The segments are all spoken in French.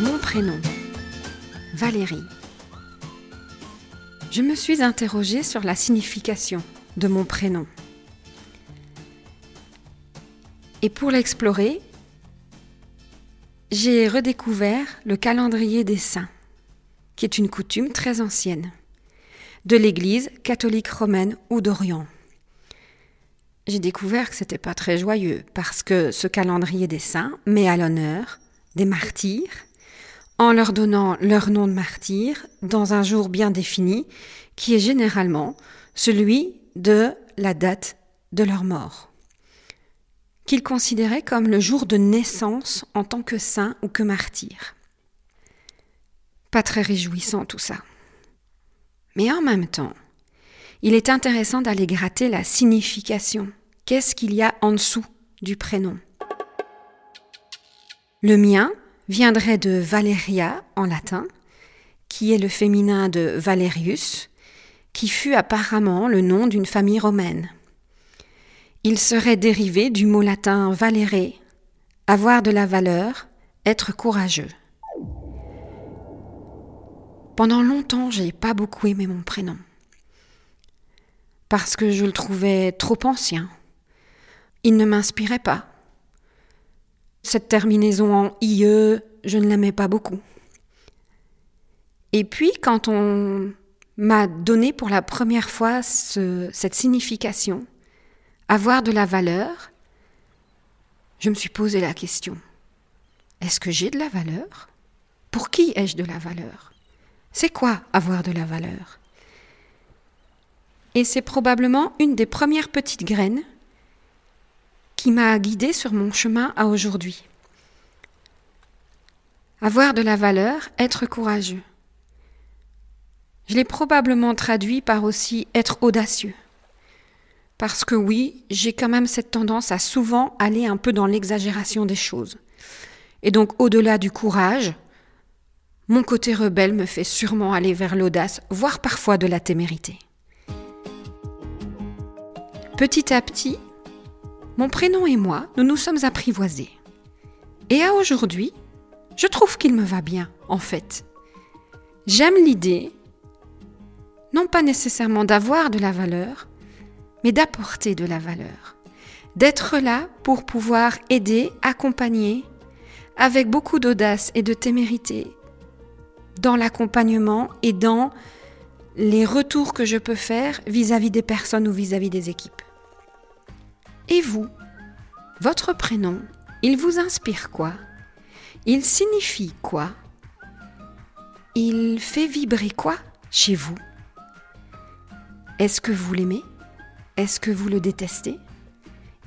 Mon prénom, Valérie. Je me suis interrogée sur la signification de mon prénom. Et pour l'explorer, j'ai redécouvert le calendrier des saints, qui est une coutume très ancienne, de l'Église catholique romaine ou d'Orient. J'ai découvert que c'était pas très joyeux parce que ce calendrier des saints met à l'honneur des martyrs en leur donnant leur nom de martyr dans un jour bien défini, qui est généralement celui de la date de leur mort, qu'ils considéraient comme le jour de naissance en tant que saint ou que martyr. Pas très réjouissant tout ça. Mais en même temps, il est intéressant d'aller gratter la signification. Qu'est-ce qu'il y a en dessous du prénom? Le mien, viendrait de Valeria en latin, qui est le féminin de Valerius, qui fut apparemment le nom d'une famille romaine. Il serait dérivé du mot latin valere, avoir de la valeur, être courageux. Pendant longtemps, j'ai pas beaucoup aimé mon prénom. Parce que je le trouvais trop ancien. Il ne m'inspirait pas. Cette terminaison en IE, je ne l'aimais pas beaucoup. Et puis, quand on m'a donné pour la première fois cette signification, avoir de la valeur, je me suis posé la question. Est-ce que j'ai de la valeur? Pour qui ai-je de la valeur? C'est quoi avoir de la valeur? Et c'est probablement une des premières petites graines qui m'a guidé sur mon chemin à aujourd'hui. Avoir de la valeur, être courageux. Je l'ai probablement traduit par aussi être audacieux. Parce que oui, j'ai quand même cette tendance à souvent aller un peu dans l'exagération des choses. Et donc au-delà du courage, mon côté rebelle me fait sûrement aller vers l'audace, voire parfois de la témérité. Petit à petit, mon prénom et moi, nous nous sommes apprivoisés. Et à aujourd'hui, je trouve qu'il me va bien, en fait. J'aime l'idée, non pas nécessairement d'avoir de la valeur, mais d'apporter de la valeur. D'être là pour pouvoir aider, accompagner, avec beaucoup d'audace et de témérité, dans l'accompagnement et dans les retours que je peux faire vis-à-vis des personnes ou vis-à-vis des équipes. Et vous Votre prénom, il vous inspire quoi? Il signifie quoi? Il fait vibrer quoi chez vous? Est-ce que vous l'aimez? Est-ce que vous le détestez?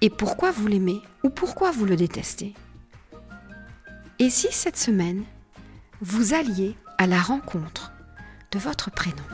Et pourquoi vous l'aimez ou pourquoi vous le détestez? Et si cette semaine, vous alliez à la rencontre de votre prénom?